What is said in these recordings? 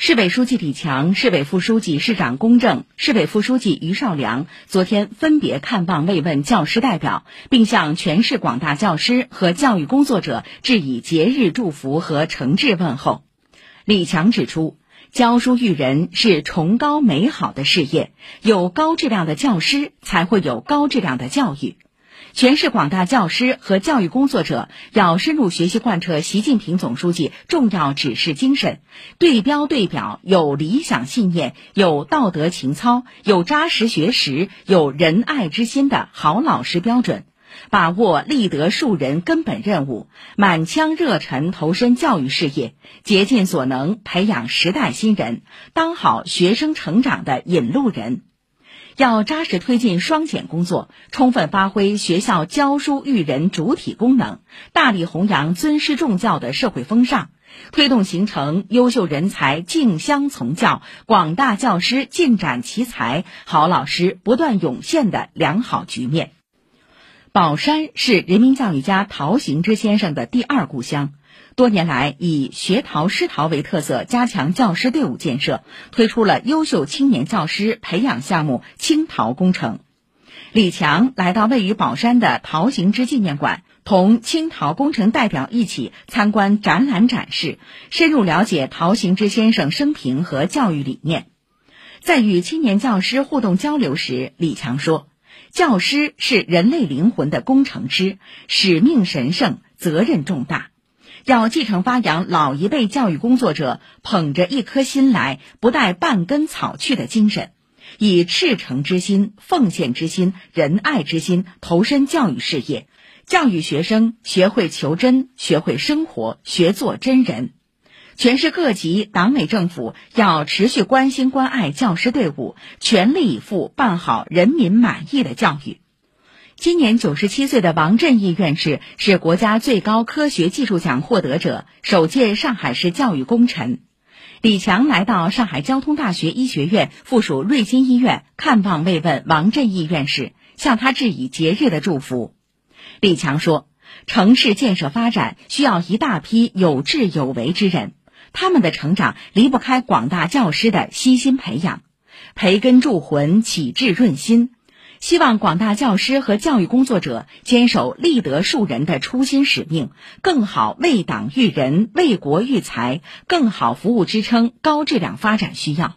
市委书记李强、市委副书记、市长龚正、市委副书记于绍良昨天分别看望慰问教师代表，并向全市广大教师和教育工作者致以节日祝福和诚挚问候。李强指出，教书育人是崇高美好的事业，有高质量的教师，才会有高质量的教育。全市广大教师和教育工作者要深入学习贯彻习近平总书记重要指示精神，对标对表，有理想信念、有道德情操、有扎实学识、有仁爱之心的好老师标准，把握立德树人根本任务，满腔热忱投身教育事业，竭尽所能培养时代新人，当好学生成长的引路人。要扎实推进双减工作，充分发挥学校教书育人主体功能，大力弘扬尊师重教的社会风尚，推动形成优秀人才竞相从教、广大教师尽展奇才、好老师不断涌现的良好局面。宝山是人民教育家陶行知先生的第二故乡。多年来，以学陶师陶为特色，加强教师队伍建设，推出了优秀青年教师培养项目“青陶工程”。李强来到位于宝山的陶行知纪念馆，同青陶工程代表一起参观展览展示，深入了解陶行知先生生平和教育理念。在与青年教师互动交流时，李强说：“教师是人类灵魂的工程师，使命神圣，责任重大。”要继承发扬老一辈教育工作者捧着一颗心来，不带半根草去的精神，以赤诚之心、奉献之心、仁爱之心投身教育事业，教育学生学会求真，学会生活，学做真人。全市各级党委政府要持续关心关爱教师队伍，全力以赴办好人民满意的教育。今年九十七岁的王振义院士是国家最高科学技术奖获得者，首届上海市教育功臣。李强来到上海交通大学医学院附属瑞金医院看望慰问王振义院士，向他致以节日的祝福。李强说：“城市建设发展需要一大批有志有为之人，他们的成长离不开广大教师的悉心培养，培根铸魂，启智润心。”希望广大教师和教育工作者坚守立德树人的初心使命，更好为党育人、为国育才，更好服务支撑高质量发展需要。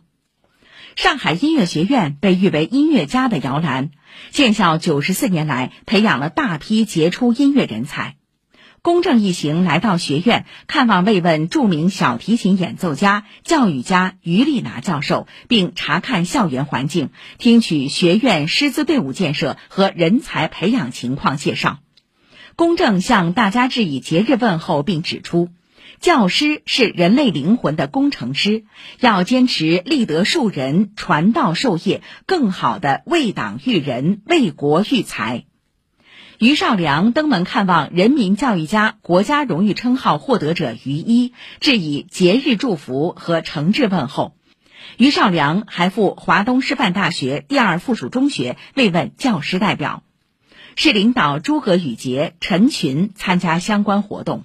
上海音乐学院被誉为音乐家的摇篮，建校九十四年来培养了大批杰出音乐人才。公正一行来到学院看望慰问著名小提琴演奏家、教育家于丽娜教授，并查看校园环境，听取学院师资队伍建设和人才培养情况介绍。公正向大家致以节日问候，并指出，教师是人类灵魂的工程师，要坚持立德树人、传道授业，更好的为党育人、为国育才。于少良登门看望人民教育家国家荣誉称号获得者于一，致以节日祝福和诚挚问候。于少良还赴华东师范大学第二附属中学慰问教师代表。市领导诸葛宇杰、陈群参加相关活动。